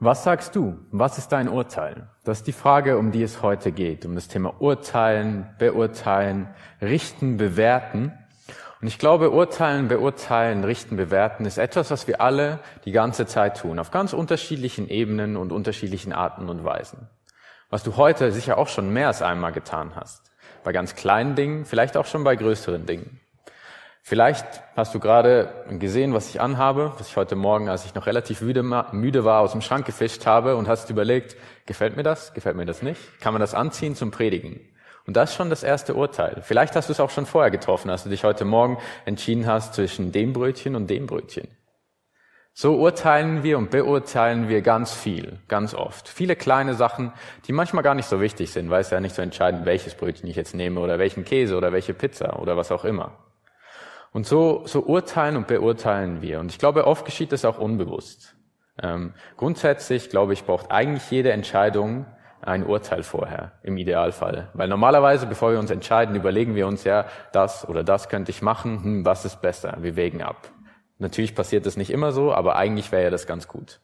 Was sagst du? Was ist dein Urteil? Das ist die Frage, um die es heute geht, um das Thema Urteilen, Beurteilen, Richten, Bewerten. Und ich glaube, Urteilen, Beurteilen, Richten, Bewerten ist etwas, was wir alle die ganze Zeit tun, auf ganz unterschiedlichen Ebenen und unterschiedlichen Arten und Weisen. Was du heute sicher auch schon mehr als einmal getan hast. Bei ganz kleinen Dingen, vielleicht auch schon bei größeren Dingen. Vielleicht hast du gerade gesehen, was ich anhabe, was ich heute Morgen, als ich noch relativ müde, war, aus dem Schrank gefischt habe und hast überlegt, gefällt mir das, gefällt mir das nicht? Kann man das anziehen zum Predigen? Und das ist schon das erste Urteil. Vielleicht hast du es auch schon vorher getroffen, als du dich heute Morgen entschieden hast zwischen dem Brötchen und dem Brötchen. So urteilen wir und beurteilen wir ganz viel, ganz oft. Viele kleine Sachen, die manchmal gar nicht so wichtig sind, weil es ja nicht so entscheidend, welches Brötchen ich jetzt nehme oder welchen Käse oder welche Pizza oder was auch immer. Und so, so urteilen und beurteilen wir. Und ich glaube, oft geschieht das auch unbewusst. Ähm, grundsätzlich, glaube ich, braucht eigentlich jede Entscheidung ein Urteil vorher, im Idealfall. Weil normalerweise, bevor wir uns entscheiden, überlegen wir uns ja, das oder das könnte ich machen, hm, was ist besser? Wir wägen ab. Natürlich passiert das nicht immer so, aber eigentlich wäre ja das ganz gut.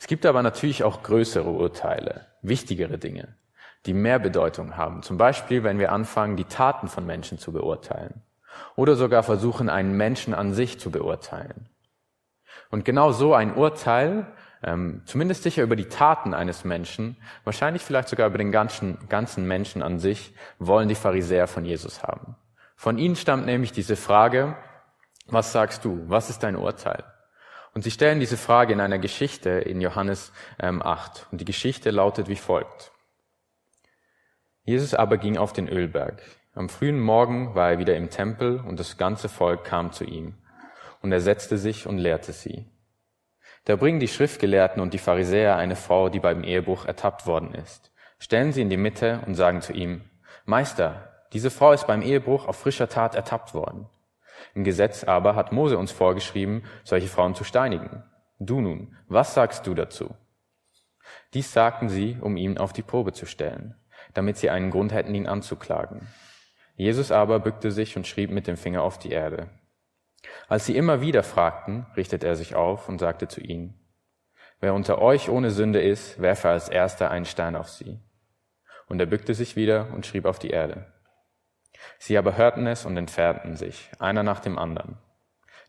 Es gibt aber natürlich auch größere Urteile, wichtigere Dinge, die mehr Bedeutung haben. Zum Beispiel, wenn wir anfangen, die Taten von Menschen zu beurteilen oder sogar versuchen, einen Menschen an sich zu beurteilen. Und genau so ein Urteil, ähm, zumindest sicher über die Taten eines Menschen, wahrscheinlich vielleicht sogar über den ganzen, ganzen Menschen an sich, wollen die Pharisäer von Jesus haben. Von ihnen stammt nämlich diese Frage, was sagst du? Was ist dein Urteil? Und sie stellen diese Frage in einer Geschichte in Johannes ähm, 8. Und die Geschichte lautet wie folgt. Jesus aber ging auf den Ölberg. Am frühen Morgen war er wieder im Tempel und das ganze Volk kam zu ihm. Und er setzte sich und lehrte sie. Da bringen die Schriftgelehrten und die Pharisäer eine Frau, die beim Ehebruch ertappt worden ist, stellen sie in die Mitte und sagen zu ihm, Meister, diese Frau ist beim Ehebruch auf frischer Tat ertappt worden. Im Gesetz aber hat Mose uns vorgeschrieben, solche Frauen zu steinigen. Du nun, was sagst du dazu? Dies sagten sie, um ihn auf die Probe zu stellen, damit sie einen Grund hätten, ihn anzuklagen. Jesus aber bückte sich und schrieb mit dem Finger auf die Erde. Als sie immer wieder fragten, richtete er sich auf und sagte zu ihnen, Wer unter euch ohne Sünde ist, werfe als erster einen Stein auf sie. Und er bückte sich wieder und schrieb auf die Erde. Sie aber hörten es und entfernten sich, einer nach dem anderen,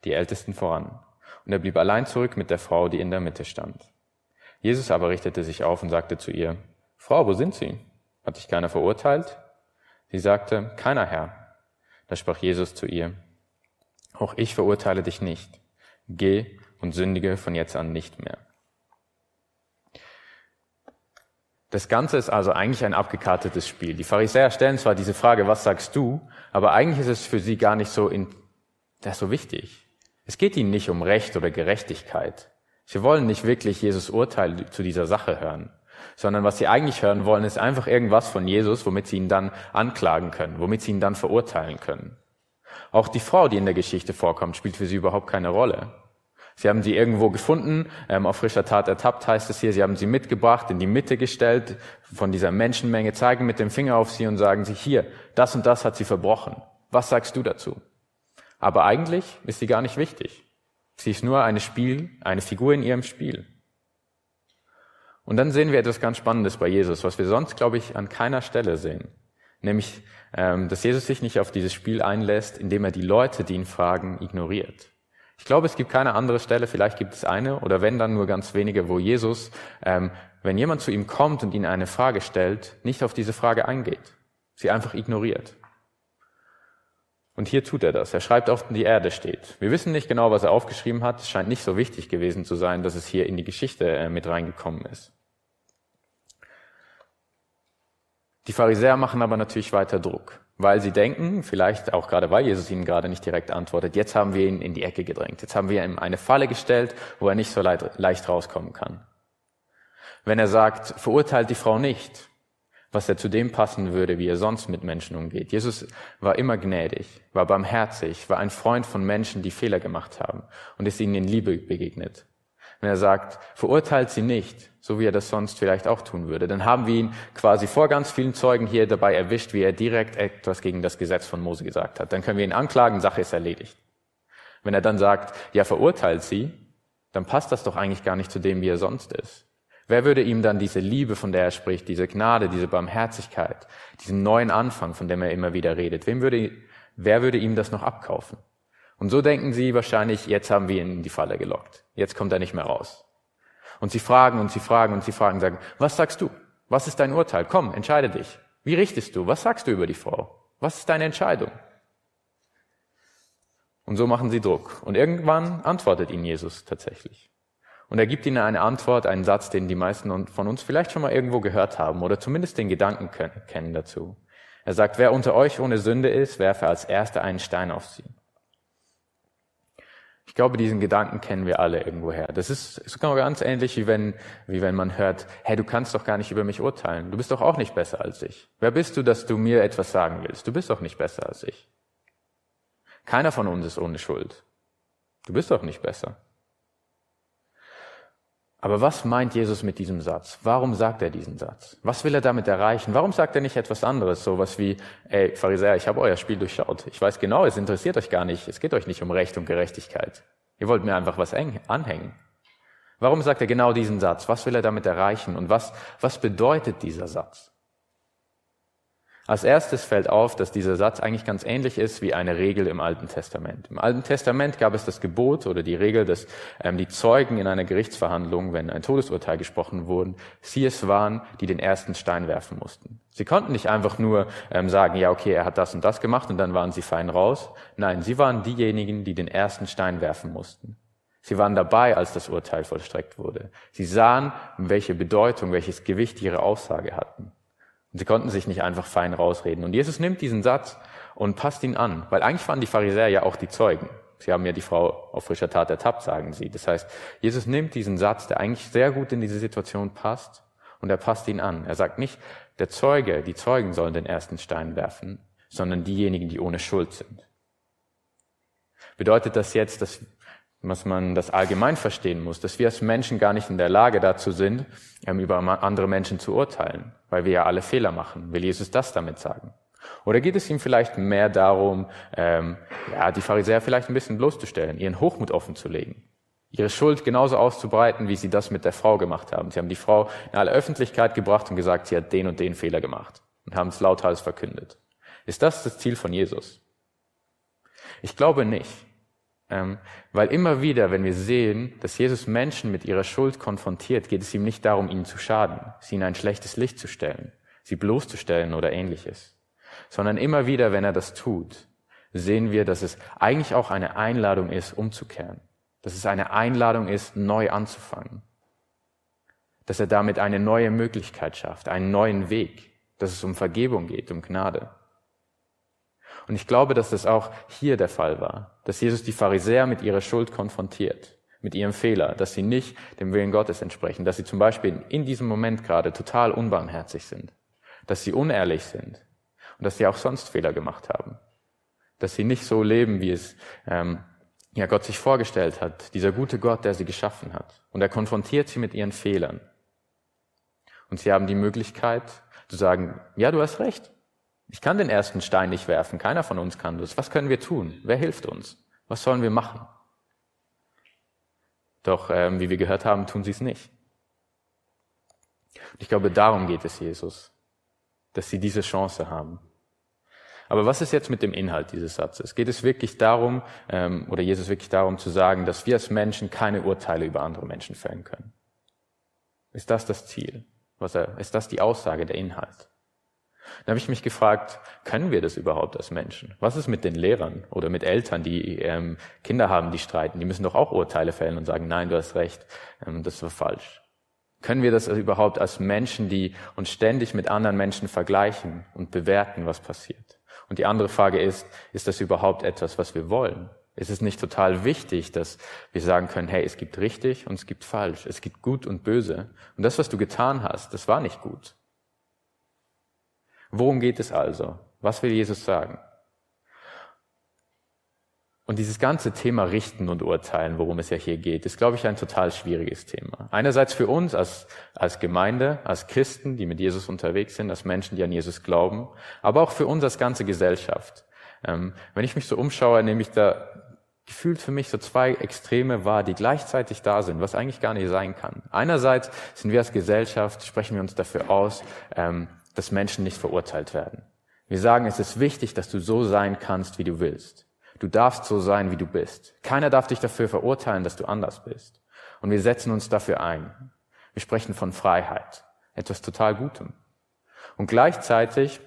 die Ältesten voran. Und er blieb allein zurück mit der Frau, die in der Mitte stand. Jesus aber richtete sich auf und sagte zu ihr, Frau, wo sind Sie? Hat dich keiner verurteilt? Sie sagte, keiner Herr. Da sprach Jesus zu ihr, auch ich verurteile dich nicht. Geh und sündige von jetzt an nicht mehr. Das Ganze ist also eigentlich ein abgekartetes Spiel. Die Pharisäer stellen zwar diese Frage, was sagst du, aber eigentlich ist es für sie gar nicht so, in, das so wichtig. Es geht ihnen nicht um Recht oder Gerechtigkeit. Sie wollen nicht wirklich Jesus Urteil zu dieser Sache hören sondern was sie eigentlich hören wollen, ist einfach irgendwas von Jesus, womit sie ihn dann anklagen können, womit sie ihn dann verurteilen können. Auch die Frau, die in der Geschichte vorkommt, spielt für sie überhaupt keine Rolle. Sie haben sie irgendwo gefunden, ähm, auf frischer Tat ertappt heißt es hier, sie haben sie mitgebracht, in die Mitte gestellt von dieser Menschenmenge, zeigen mit dem Finger auf sie und sagen sie, hier, das und das hat sie verbrochen. Was sagst du dazu? Aber eigentlich ist sie gar nicht wichtig. Sie ist nur eine Spiel, eine Figur in ihrem Spiel. Und dann sehen wir etwas ganz Spannendes bei Jesus, was wir sonst, glaube ich, an keiner Stelle sehen. Nämlich, ähm, dass Jesus sich nicht auf dieses Spiel einlässt, indem er die Leute, die ihn fragen, ignoriert. Ich glaube, es gibt keine andere Stelle, vielleicht gibt es eine, oder wenn dann nur ganz wenige, wo Jesus, ähm, wenn jemand zu ihm kommt und ihn eine Frage stellt, nicht auf diese Frage eingeht, sie einfach ignoriert. Und hier tut er das. Er schreibt auf, die Erde steht. Wir wissen nicht genau, was er aufgeschrieben hat. Es scheint nicht so wichtig gewesen zu sein, dass es hier in die Geschichte äh, mit reingekommen ist. Die Pharisäer machen aber natürlich weiter Druck, weil sie denken, vielleicht auch gerade weil Jesus ihnen gerade nicht direkt antwortet, jetzt haben wir ihn in die Ecke gedrängt. Jetzt haben wir ihm eine Falle gestellt, wo er nicht so leicht rauskommen kann. Wenn er sagt, verurteilt die Frau nicht, was ja zu dem passen würde, wie er sonst mit Menschen umgeht. Jesus war immer gnädig, war barmherzig, war ein Freund von Menschen, die Fehler gemacht haben und ist ihnen in Liebe begegnet. Wenn er sagt, verurteilt sie nicht, so wie er das sonst vielleicht auch tun würde, dann haben wir ihn quasi vor ganz vielen Zeugen hier dabei erwischt, wie er direkt etwas gegen das Gesetz von Mose gesagt hat. Dann können wir ihn anklagen, Sache ist erledigt. Wenn er dann sagt, ja, verurteilt sie, dann passt das doch eigentlich gar nicht zu dem, wie er sonst ist. Wer würde ihm dann diese Liebe, von der er spricht, diese Gnade, diese Barmherzigkeit, diesen neuen Anfang, von dem er immer wieder redet, wem würde, wer würde ihm das noch abkaufen? Und so denken sie wahrscheinlich, jetzt haben wir ihn in die Falle gelockt. Jetzt kommt er nicht mehr raus. Und sie fragen und sie fragen und sie fragen, sagen, was sagst du? Was ist dein Urteil? Komm, entscheide dich. Wie richtest du? Was sagst du über die Frau? Was ist deine Entscheidung? Und so machen sie Druck. Und irgendwann antwortet ihnen Jesus tatsächlich. Und er gibt ihnen eine Antwort, einen Satz, den die meisten von uns vielleicht schon mal irgendwo gehört haben oder zumindest den Gedanken kennen dazu. Er sagt, wer unter euch ohne Sünde ist, werfe als erster einen Stein auf sie. Ich glaube, diesen Gedanken kennen wir alle irgendwoher. Das ist, ist genau ganz ähnlich, wie wenn, wie wenn man hört, hey, du kannst doch gar nicht über mich urteilen. Du bist doch auch nicht besser als ich. Wer bist du, dass du mir etwas sagen willst? Du bist doch nicht besser als ich. Keiner von uns ist ohne Schuld. Du bist doch nicht besser. Aber was meint Jesus mit diesem Satz? Warum sagt er diesen Satz? Was will er damit erreichen? Warum sagt er nicht etwas anderes? Sowas wie, ey, Pharisäer, ich habe euer Spiel durchschaut. Ich weiß genau, es interessiert euch gar nicht. Es geht euch nicht um Recht und Gerechtigkeit. Ihr wollt mir einfach was anhängen. Warum sagt er genau diesen Satz? Was will er damit erreichen? Und was, was bedeutet dieser Satz? Als erstes fällt auf, dass dieser Satz eigentlich ganz ähnlich ist wie eine Regel im Alten Testament. Im Alten Testament gab es das Gebot oder die Regel, dass ähm, die Zeugen in einer Gerichtsverhandlung, wenn ein Todesurteil gesprochen wurde, sie es waren, die den ersten Stein werfen mussten. Sie konnten nicht einfach nur ähm, sagen, ja, okay, er hat das und das gemacht und dann waren sie fein raus. Nein, sie waren diejenigen, die den ersten Stein werfen mussten. Sie waren dabei, als das Urteil vollstreckt wurde. Sie sahen, welche Bedeutung, welches Gewicht ihre Aussage hatten. Sie konnten sich nicht einfach fein rausreden. Und Jesus nimmt diesen Satz und passt ihn an, weil eigentlich waren die Pharisäer ja auch die Zeugen. Sie haben ja die Frau auf frischer Tat ertappt, sagen sie. Das heißt, Jesus nimmt diesen Satz, der eigentlich sehr gut in diese Situation passt, und er passt ihn an. Er sagt nicht, der Zeuge, die Zeugen sollen den ersten Stein werfen, sondern diejenigen, die ohne Schuld sind. Bedeutet das jetzt, dass was man das allgemein verstehen muss, dass wir als Menschen gar nicht in der Lage dazu sind, ähm, über andere Menschen zu urteilen, weil wir ja alle Fehler machen. Will Jesus das damit sagen? Oder geht es ihm vielleicht mehr darum, ähm, ja, die Pharisäer vielleicht ein bisschen bloßzustellen, ihren Hochmut offenzulegen, ihre Schuld genauso auszubreiten, wie sie das mit der Frau gemacht haben? Sie haben die Frau in alle Öffentlichkeit gebracht und gesagt, sie hat den und den Fehler gemacht und haben es lauthals verkündet. Ist das das Ziel von Jesus? Ich glaube nicht. Ähm, weil immer wieder, wenn wir sehen, dass Jesus Menschen mit ihrer Schuld konfrontiert, geht es ihm nicht darum, ihnen zu schaden, sie in ein schlechtes Licht zu stellen, sie bloßzustellen oder ähnliches, sondern immer wieder, wenn er das tut, sehen wir, dass es eigentlich auch eine Einladung ist, umzukehren, dass es eine Einladung ist, neu anzufangen, dass er damit eine neue Möglichkeit schafft, einen neuen Weg, dass es um Vergebung geht, um Gnade. Und ich glaube, dass das auch hier der Fall war, dass Jesus die Pharisäer mit ihrer Schuld konfrontiert, mit ihrem Fehler, dass sie nicht dem Willen Gottes entsprechen, dass sie zum Beispiel in diesem Moment gerade total unbarmherzig sind, dass sie unehrlich sind und dass sie auch sonst Fehler gemacht haben, dass sie nicht so leben, wie es ähm, ja Gott sich vorgestellt hat, dieser gute Gott, der sie geschaffen hat. Und er konfrontiert sie mit ihren Fehlern. Und sie haben die Möglichkeit zu sagen, ja, du hast recht, ich kann den ersten Stein nicht werfen. Keiner von uns kann das. Was können wir tun? Wer hilft uns? Was sollen wir machen? Doch, ähm, wie wir gehört haben, tun sie es nicht. Und ich glaube, darum geht es Jesus, dass sie diese Chance haben. Aber was ist jetzt mit dem Inhalt dieses Satzes? Geht es wirklich darum, ähm, oder Jesus wirklich darum zu sagen, dass wir als Menschen keine Urteile über andere Menschen fällen können? Ist das das Ziel? Was er, ist das die Aussage, der Inhalt? Dann habe ich mich gefragt, können wir das überhaupt als Menschen? Was ist mit den Lehrern oder mit Eltern, die ähm, Kinder haben, die streiten? Die müssen doch auch Urteile fällen und sagen, nein, du hast recht, ähm, das war falsch. Können wir das überhaupt als Menschen, die uns ständig mit anderen Menschen vergleichen und bewerten, was passiert? Und die andere Frage ist, ist das überhaupt etwas, was wir wollen? Ist es nicht total wichtig, dass wir sagen können, hey, es gibt richtig und es gibt falsch, es gibt gut und böse. Und das, was du getan hast, das war nicht gut. Worum geht es also? Was will Jesus sagen? Und dieses ganze Thema Richten und Urteilen, worum es ja hier geht, ist, glaube ich, ein total schwieriges Thema. Einerseits für uns als, als Gemeinde, als Christen, die mit Jesus unterwegs sind, als Menschen, die an Jesus glauben, aber auch für uns als ganze Gesellschaft. Ähm, wenn ich mich so umschaue, nehme ich da gefühlt für mich so zwei Extreme wahr, die gleichzeitig da sind, was eigentlich gar nicht sein kann. Einerseits sind wir als Gesellschaft, sprechen wir uns dafür aus, ähm, dass Menschen nicht verurteilt werden. Wir sagen, es ist wichtig, dass du so sein kannst, wie du willst. Du darfst so sein, wie du bist. Keiner darf dich dafür verurteilen, dass du anders bist. Und wir setzen uns dafür ein. Wir sprechen von Freiheit, etwas total Gutem. Und gleichzeitig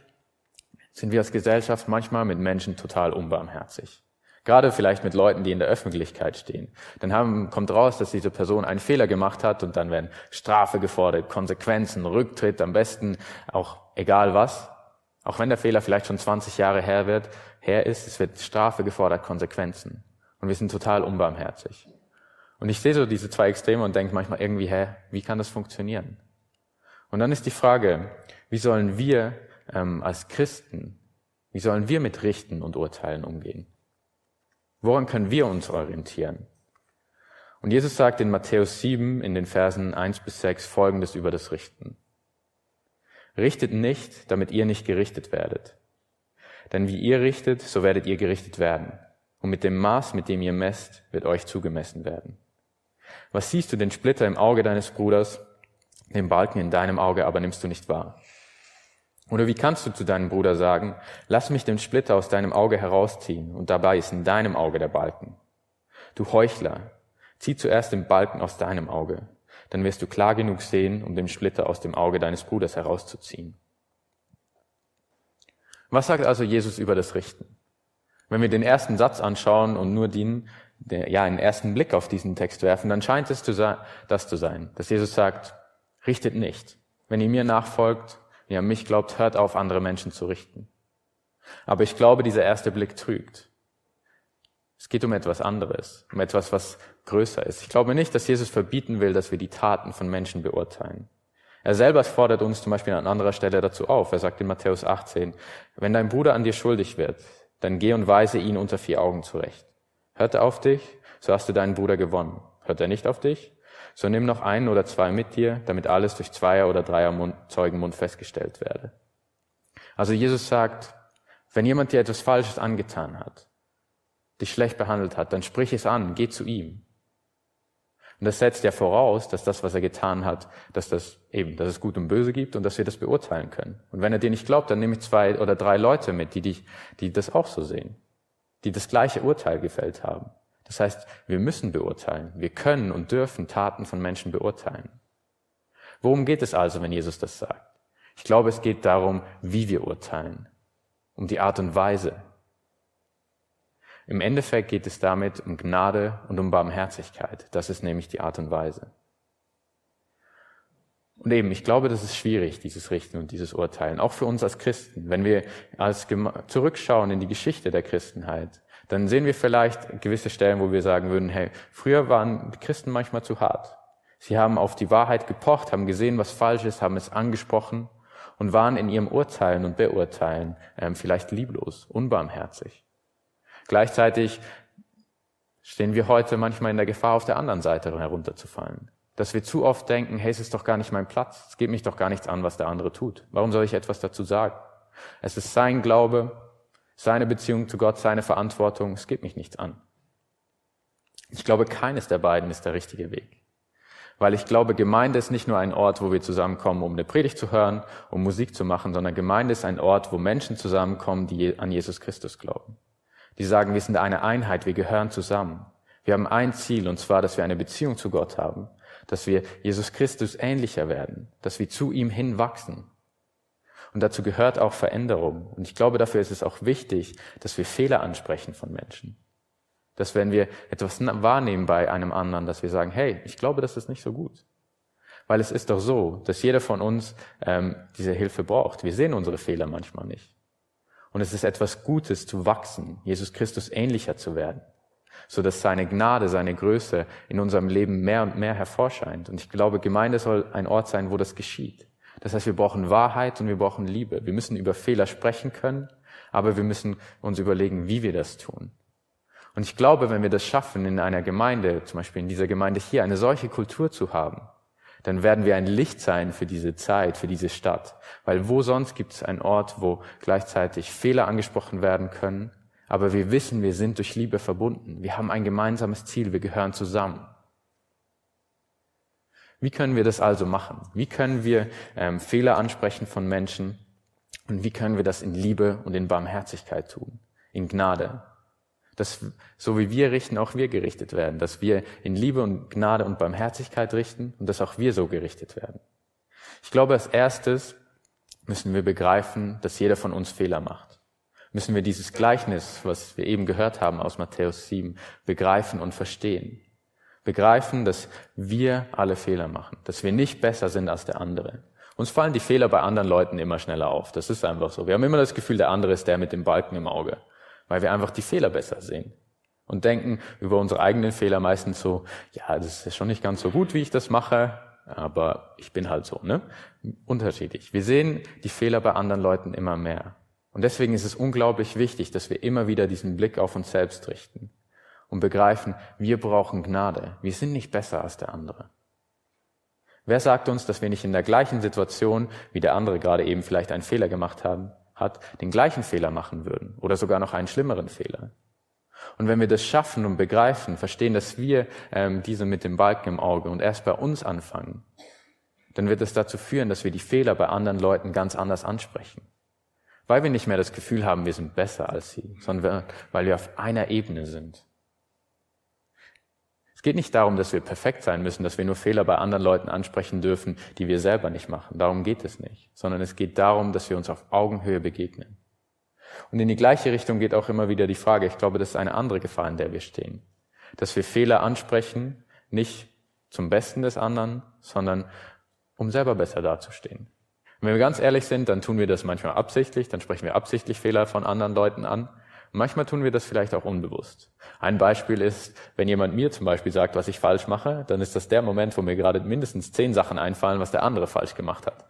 sind wir als Gesellschaft manchmal mit Menschen total unbarmherzig. Gerade vielleicht mit Leuten, die in der Öffentlichkeit stehen. Dann haben, kommt raus, dass diese Person einen Fehler gemacht hat und dann werden Strafe gefordert, Konsequenzen, Rücktritt, am besten auch egal was. Auch wenn der Fehler vielleicht schon 20 Jahre her wird, her ist, es wird Strafe gefordert, Konsequenzen. Und wir sind total unbarmherzig. Und ich sehe so diese zwei Extreme und denke manchmal irgendwie, hä, wie kann das funktionieren? Und dann ist die Frage, wie sollen wir ähm, als Christen, wie sollen wir mit Richten und Urteilen umgehen? Woran können wir uns orientieren? Und Jesus sagt in Matthäus 7 in den Versen 1 bis 6 Folgendes über das Richten. Richtet nicht, damit ihr nicht gerichtet werdet. Denn wie ihr richtet, so werdet ihr gerichtet werden. Und mit dem Maß, mit dem ihr messt, wird euch zugemessen werden. Was siehst du den Splitter im Auge deines Bruders, den Balken in deinem Auge aber nimmst du nicht wahr? Oder wie kannst du zu deinem Bruder sagen, lass mich den Splitter aus deinem Auge herausziehen und dabei ist in deinem Auge der Balken? Du Heuchler, zieh zuerst den Balken aus deinem Auge, dann wirst du klar genug sehen, um den Splitter aus dem Auge deines Bruders herauszuziehen. Was sagt also Jesus über das Richten? Wenn wir den ersten Satz anschauen und nur den, ja, einen ersten Blick auf diesen Text werfen, dann scheint es zu sein, das zu sein, dass Jesus sagt, richtet nicht. Wenn ihr mir nachfolgt, ihr an mich glaubt, hört auf, andere Menschen zu richten. Aber ich glaube, dieser erste Blick trügt. Es geht um etwas anderes, um etwas, was größer ist. Ich glaube nicht, dass Jesus verbieten will, dass wir die Taten von Menschen beurteilen. Er selber fordert uns zum Beispiel an anderer Stelle dazu auf. Er sagt in Matthäus 18, wenn dein Bruder an dir schuldig wird, dann geh und weise ihn unter vier Augen zurecht. Hört er auf dich, so hast du deinen Bruder gewonnen. Hört er nicht auf dich, so nimm noch einen oder zwei mit dir, damit alles durch Zweier oder Dreier Mund, Zeugenmund festgestellt werde. Also Jesus sagt, wenn jemand dir etwas Falsches angetan hat, dich schlecht behandelt hat, dann sprich es an, geh zu ihm. Und das setzt ja voraus, dass das, was er getan hat, dass das eben, dass es Gut und Böse gibt und dass wir das beurteilen können. Und wenn er dir nicht glaubt, dann nehme ich zwei oder drei Leute mit, die dich, die das auch so sehen, die das gleiche Urteil gefällt haben. Das heißt, wir müssen beurteilen. Wir können und dürfen Taten von Menschen beurteilen. Worum geht es also, wenn Jesus das sagt? Ich glaube, es geht darum, wie wir urteilen, um die Art und Weise. Im Endeffekt geht es damit um Gnade und um Barmherzigkeit. Das ist nämlich die Art und Weise. Und eben, ich glaube, das ist schwierig, dieses Richten und dieses Urteilen, auch für uns als Christen. Wenn wir als zurückschauen in die Geschichte der Christenheit, dann sehen wir vielleicht gewisse Stellen, wo wir sagen würden, hey, früher waren die Christen manchmal zu hart. Sie haben auf die Wahrheit gepocht, haben gesehen, was falsch ist, haben es angesprochen und waren in ihrem Urteilen und Beurteilen ähm, vielleicht lieblos, unbarmherzig. Gleichzeitig stehen wir heute manchmal in der Gefahr, auf der anderen Seite herunterzufallen. Dass wir zu oft denken, hey, es ist doch gar nicht mein Platz, es geht mich doch gar nichts an, was der andere tut. Warum soll ich etwas dazu sagen? Es ist sein Glaube, seine Beziehung zu Gott, seine Verantwortung, es geht mich nichts an. Ich glaube, keines der beiden ist der richtige Weg. Weil ich glaube, Gemeinde ist nicht nur ein Ort, wo wir zusammenkommen, um eine Predigt zu hören, um Musik zu machen, sondern Gemeinde ist ein Ort, wo Menschen zusammenkommen, die an Jesus Christus glauben. Die sagen, wir sind eine Einheit, wir gehören zusammen. Wir haben ein Ziel, und zwar, dass wir eine Beziehung zu Gott haben, dass wir Jesus Christus ähnlicher werden, dass wir zu ihm hinwachsen, und dazu gehört auch Veränderung. Und ich glaube, dafür ist es auch wichtig, dass wir Fehler ansprechen von Menschen. Dass wenn wir etwas wahrnehmen bei einem anderen, dass wir sagen, hey, ich glaube, das ist nicht so gut. Weil es ist doch so, dass jeder von uns ähm, diese Hilfe braucht. Wir sehen unsere Fehler manchmal nicht. Und es ist etwas Gutes zu wachsen, Jesus Christus ähnlicher zu werden, so dass seine Gnade, seine Größe in unserem Leben mehr und mehr hervorscheint. Und ich glaube, Gemeinde soll ein Ort sein, wo das geschieht. Das heißt, wir brauchen Wahrheit und wir brauchen Liebe. Wir müssen über Fehler sprechen können, aber wir müssen uns überlegen, wie wir das tun. Und ich glaube, wenn wir das schaffen, in einer Gemeinde, zum Beispiel in dieser Gemeinde hier, eine solche Kultur zu haben, dann werden wir ein Licht sein für diese Zeit, für diese Stadt. Weil wo sonst gibt es einen Ort, wo gleichzeitig Fehler angesprochen werden können, aber wir wissen, wir sind durch Liebe verbunden. Wir haben ein gemeinsames Ziel, wir gehören zusammen. Wie können wir das also machen? Wie können wir ähm, Fehler ansprechen von Menschen? Und wie können wir das in Liebe und in Barmherzigkeit tun? In Gnade. Dass, so wie wir richten, auch wir gerichtet werden. Dass wir in Liebe und Gnade und Barmherzigkeit richten und dass auch wir so gerichtet werden. Ich glaube, als erstes müssen wir begreifen, dass jeder von uns Fehler macht. Müssen wir dieses Gleichnis, was wir eben gehört haben aus Matthäus 7, begreifen und verstehen. Begreifen, dass wir alle Fehler machen, dass wir nicht besser sind als der andere. Uns fallen die Fehler bei anderen Leuten immer schneller auf. Das ist einfach so. Wir haben immer das Gefühl, der andere ist der mit dem Balken im Auge, weil wir einfach die Fehler besser sehen und denken über unsere eigenen Fehler meistens so, ja, das ist schon nicht ganz so gut, wie ich das mache, aber ich bin halt so, ne? Unterschiedlich. Wir sehen die Fehler bei anderen Leuten immer mehr. Und deswegen ist es unglaublich wichtig, dass wir immer wieder diesen Blick auf uns selbst richten und begreifen, wir brauchen Gnade. Wir sind nicht besser als der andere. Wer sagt uns, dass wir nicht in der gleichen Situation, wie der andere gerade eben vielleicht einen Fehler gemacht haben, hat, den gleichen Fehler machen würden oder sogar noch einen schlimmeren Fehler? Und wenn wir das schaffen und begreifen, verstehen, dass wir ähm, diese mit dem Balken im Auge und erst bei uns anfangen, dann wird es dazu führen, dass wir die Fehler bei anderen Leuten ganz anders ansprechen. Weil wir nicht mehr das Gefühl haben, wir sind besser als sie, sondern weil wir auf einer Ebene sind. Es geht nicht darum, dass wir perfekt sein müssen, dass wir nur Fehler bei anderen Leuten ansprechen dürfen, die wir selber nicht machen. Darum geht es nicht. Sondern es geht darum, dass wir uns auf Augenhöhe begegnen. Und in die gleiche Richtung geht auch immer wieder die Frage, ich glaube, das ist eine andere Gefahr, in der wir stehen. Dass wir Fehler ansprechen, nicht zum Besten des anderen, sondern um selber besser dazustehen. Und wenn wir ganz ehrlich sind, dann tun wir das manchmal absichtlich, dann sprechen wir absichtlich Fehler von anderen Leuten an. Manchmal tun wir das vielleicht auch unbewusst. Ein Beispiel ist, wenn jemand mir zum Beispiel sagt, was ich falsch mache, dann ist das der Moment, wo mir gerade mindestens zehn Sachen einfallen, was der andere falsch gemacht hat.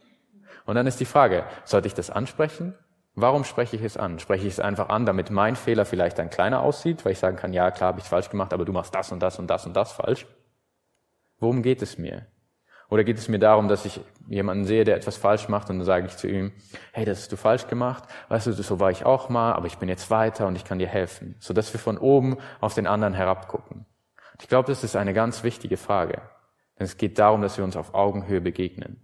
Und dann ist die Frage, sollte ich das ansprechen? Warum spreche ich es an? Spreche ich es einfach an, damit mein Fehler vielleicht dann kleiner aussieht, weil ich sagen kann, ja, klar, habe ich falsch gemacht, aber du machst das und das und das und das falsch? Worum geht es mir? Oder geht es mir darum, dass ich jemanden sehe, der etwas falsch macht und dann sage ich zu ihm, hey, das hast du falsch gemacht, weißt du, so war ich auch mal, aber ich bin jetzt weiter und ich kann dir helfen. So dass wir von oben auf den anderen herabgucken. Ich glaube, das ist eine ganz wichtige Frage. Denn es geht darum, dass wir uns auf Augenhöhe begegnen.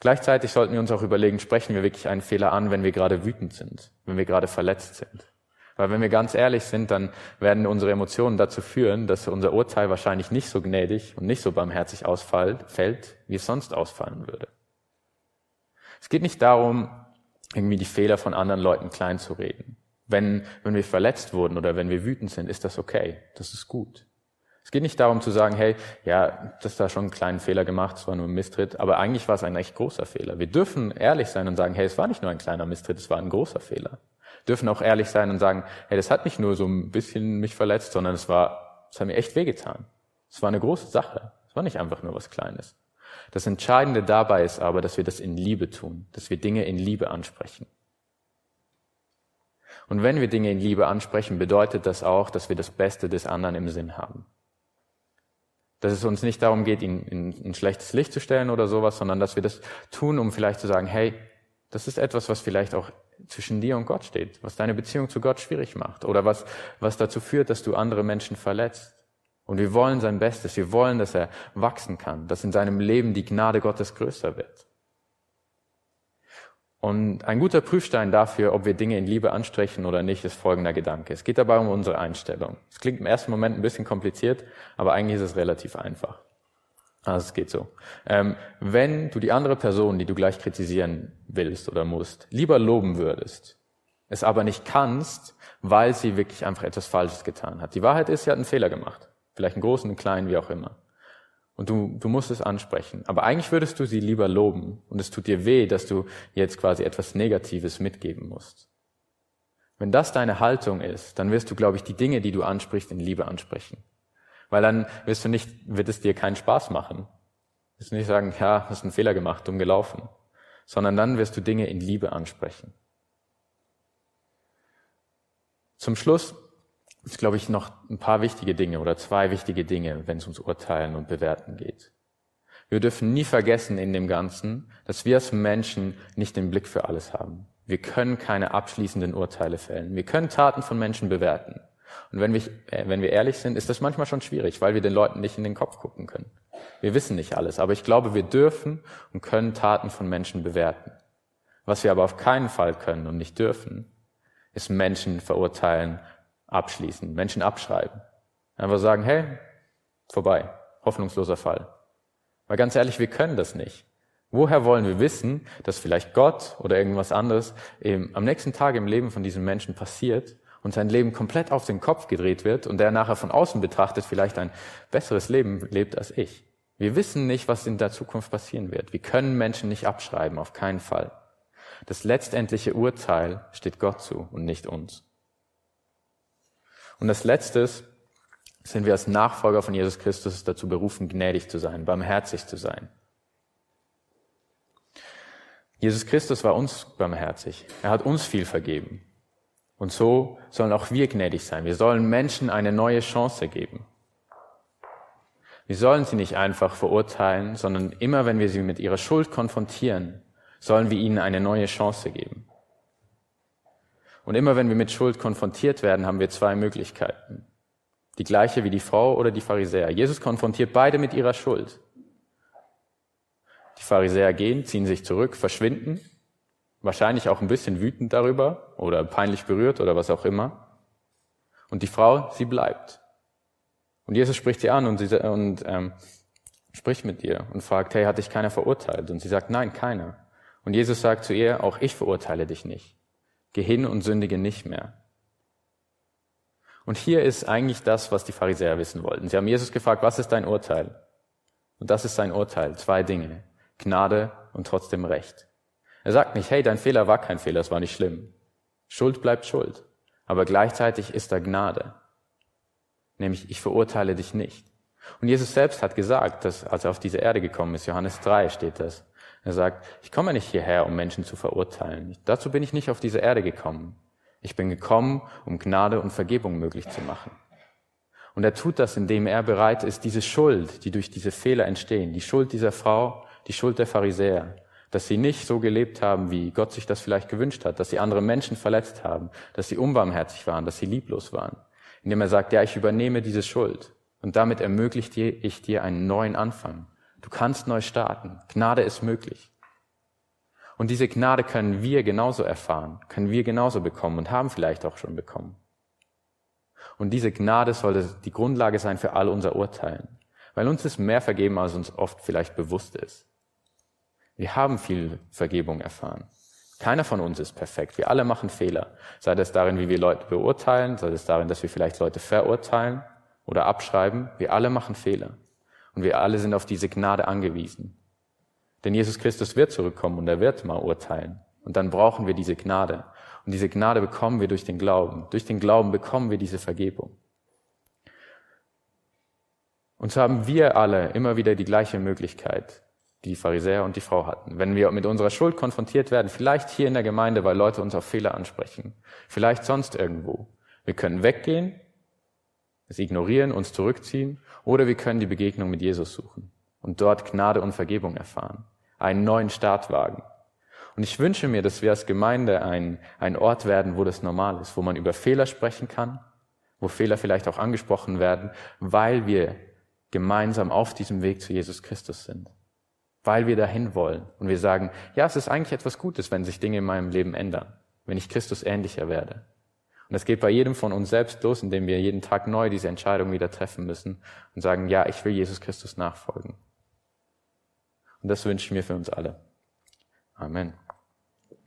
Gleichzeitig sollten wir uns auch überlegen, sprechen wir wirklich einen Fehler an, wenn wir gerade wütend sind, wenn wir gerade verletzt sind. Weil wenn wir ganz ehrlich sind, dann werden unsere Emotionen dazu führen, dass unser Urteil wahrscheinlich nicht so gnädig und nicht so barmherzig ausfällt, wie es sonst ausfallen würde. Es geht nicht darum, irgendwie die Fehler von anderen Leuten klein zu reden. Wenn, wenn wir verletzt wurden oder wenn wir wütend sind, ist das okay. Das ist gut. Es geht nicht darum zu sagen, hey, ja, das da schon einen kleinen Fehler gemacht, es war nur ein Misstritt, aber eigentlich war es ein echt großer Fehler. Wir dürfen ehrlich sein und sagen, hey, es war nicht nur ein kleiner Misstritt, es war ein großer Fehler dürfen auch ehrlich sein und sagen, hey, das hat nicht nur so ein bisschen mich verletzt, sondern es war, es hat mir echt wehgetan. Es war eine große Sache. Es war nicht einfach nur was Kleines. Das Entscheidende dabei ist aber, dass wir das in Liebe tun, dass wir Dinge in Liebe ansprechen. Und wenn wir Dinge in Liebe ansprechen, bedeutet das auch, dass wir das Beste des anderen im Sinn haben. Dass es uns nicht darum geht, ihn in ein schlechtes Licht zu stellen oder sowas, sondern dass wir das tun, um vielleicht zu sagen, hey, das ist etwas, was vielleicht auch zwischen dir und Gott steht, was deine Beziehung zu Gott schwierig macht oder was, was dazu führt, dass du andere Menschen verletzt. Und wir wollen sein Bestes, wir wollen, dass er wachsen kann, dass in seinem Leben die Gnade Gottes größer wird. Und ein guter Prüfstein dafür, ob wir Dinge in Liebe anstrechen oder nicht, ist folgender Gedanke. Es geht dabei um unsere Einstellung. Es klingt im ersten Moment ein bisschen kompliziert, aber eigentlich ist es relativ einfach. Also es geht so. Ähm, wenn du die andere Person, die du gleich kritisieren willst oder musst, lieber loben würdest, es aber nicht kannst, weil sie wirklich einfach etwas Falsches getan hat. Die Wahrheit ist, sie hat einen Fehler gemacht. Vielleicht einen großen, einen kleinen, wie auch immer. Und du, du musst es ansprechen. Aber eigentlich würdest du sie lieber loben. Und es tut dir weh, dass du jetzt quasi etwas Negatives mitgeben musst. Wenn das deine Haltung ist, dann wirst du, glaube ich, die Dinge, die du ansprichst, in Liebe ansprechen. Weil dann wirst du nicht, wird es dir keinen Spaß machen. Wirst du nicht sagen, ja, hast einen Fehler gemacht, dumm gelaufen. Sondern dann wirst du Dinge in Liebe ansprechen. Zum Schluss ist, glaube ich, noch ein paar wichtige Dinge oder zwei wichtige Dinge, wenn es ums Urteilen und Bewerten geht. Wir dürfen nie vergessen in dem Ganzen, dass wir als Menschen nicht den Blick für alles haben. Wir können keine abschließenden Urteile fällen. Wir können Taten von Menschen bewerten. Und wenn wir, äh, wenn wir ehrlich sind, ist das manchmal schon schwierig, weil wir den Leuten nicht in den Kopf gucken können. Wir wissen nicht alles, aber ich glaube, wir dürfen und können Taten von Menschen bewerten. Was wir aber auf keinen Fall können und nicht dürfen, ist Menschen verurteilen, abschließen, Menschen abschreiben. Einfach sagen, hey, vorbei, hoffnungsloser Fall. Weil ganz ehrlich, wir können das nicht. Woher wollen wir wissen, dass vielleicht Gott oder irgendwas anderes eben am nächsten Tag im Leben von diesem Menschen passiert und sein Leben komplett auf den Kopf gedreht wird und der nachher von außen betrachtet vielleicht ein besseres Leben lebt als ich? Wir wissen nicht, was in der Zukunft passieren wird. Wir können Menschen nicht abschreiben, auf keinen Fall. Das letztendliche Urteil steht Gott zu und nicht uns. Und das Letzte sind wir als Nachfolger von Jesus Christus dazu berufen, gnädig zu sein, barmherzig zu sein. Jesus Christus war uns barmherzig. Er hat uns viel vergeben. Und so sollen auch wir gnädig sein. Wir sollen Menschen eine neue Chance geben. Wir sollen sie nicht einfach verurteilen, sondern immer wenn wir sie mit ihrer Schuld konfrontieren, sollen wir ihnen eine neue Chance geben. Und immer wenn wir mit Schuld konfrontiert werden, haben wir zwei Möglichkeiten. Die gleiche wie die Frau oder die Pharisäer. Jesus konfrontiert beide mit ihrer Schuld. Die Pharisäer gehen, ziehen sich zurück, verschwinden, wahrscheinlich auch ein bisschen wütend darüber oder peinlich berührt oder was auch immer. Und die Frau, sie bleibt. Und Jesus spricht sie an und, sie, und ähm, spricht mit ihr und fragt, hey, hat dich keiner verurteilt? Und sie sagt, nein, keiner. Und Jesus sagt zu ihr, auch ich verurteile dich nicht. Geh hin und sündige nicht mehr. Und hier ist eigentlich das, was die Pharisäer wissen wollten. Sie haben Jesus gefragt, was ist dein Urteil? Und das ist sein Urteil. Zwei Dinge. Gnade und trotzdem Recht. Er sagt nicht, hey, dein Fehler war kein Fehler, es war nicht schlimm. Schuld bleibt Schuld. Aber gleichzeitig ist da Gnade. Nämlich, ich verurteile dich nicht. Und Jesus selbst hat gesagt, dass, als er auf diese Erde gekommen ist, Johannes 3 steht das, er sagt, ich komme nicht hierher, um Menschen zu verurteilen. Dazu bin ich nicht auf diese Erde gekommen. Ich bin gekommen, um Gnade und Vergebung möglich zu machen. Und er tut das, indem er bereit ist, diese Schuld, die durch diese Fehler entstehen, die Schuld dieser Frau, die Schuld der Pharisäer, dass sie nicht so gelebt haben, wie Gott sich das vielleicht gewünscht hat, dass sie andere Menschen verletzt haben, dass sie unbarmherzig waren, dass sie lieblos waren. Indem er sagt, ja, ich übernehme diese Schuld und damit ermöglicht ich dir einen neuen Anfang. Du kannst neu starten. Gnade ist möglich. Und diese Gnade können wir genauso erfahren, können wir genauso bekommen und haben vielleicht auch schon bekommen. Und diese Gnade sollte die Grundlage sein für all unser Urteilen, weil uns ist mehr vergeben, als uns oft vielleicht bewusst ist. Wir haben viel Vergebung erfahren. Keiner von uns ist perfekt. Wir alle machen Fehler. Sei das darin, wie wir Leute beurteilen, sei das darin, dass wir vielleicht Leute verurteilen oder abschreiben. Wir alle machen Fehler. Und wir alle sind auf diese Gnade angewiesen. Denn Jesus Christus wird zurückkommen und er wird mal urteilen. Und dann brauchen wir diese Gnade. Und diese Gnade bekommen wir durch den Glauben. Durch den Glauben bekommen wir diese Vergebung. Und so haben wir alle immer wieder die gleiche Möglichkeit, die Pharisäer und die Frau hatten. Wenn wir mit unserer Schuld konfrontiert werden, vielleicht hier in der Gemeinde, weil Leute uns auf Fehler ansprechen, vielleicht sonst irgendwo. Wir können weggehen, es ignorieren, uns zurückziehen, oder wir können die Begegnung mit Jesus suchen und dort Gnade und Vergebung erfahren einen neuen Start wagen. Und ich wünsche mir, dass wir als Gemeinde ein, ein Ort werden, wo das normal ist, wo man über Fehler sprechen kann, wo Fehler vielleicht auch angesprochen werden, weil wir gemeinsam auf diesem Weg zu Jesus Christus sind. Weil wir dahin wollen. Und wir sagen, ja, es ist eigentlich etwas Gutes, wenn sich Dinge in meinem Leben ändern, wenn ich Christus ähnlicher werde. Und das geht bei jedem von uns selbst los, indem wir jeden Tag neu diese Entscheidung wieder treffen müssen und sagen, ja, ich will Jesus Christus nachfolgen. Und das wünsche ich mir für uns alle. Amen.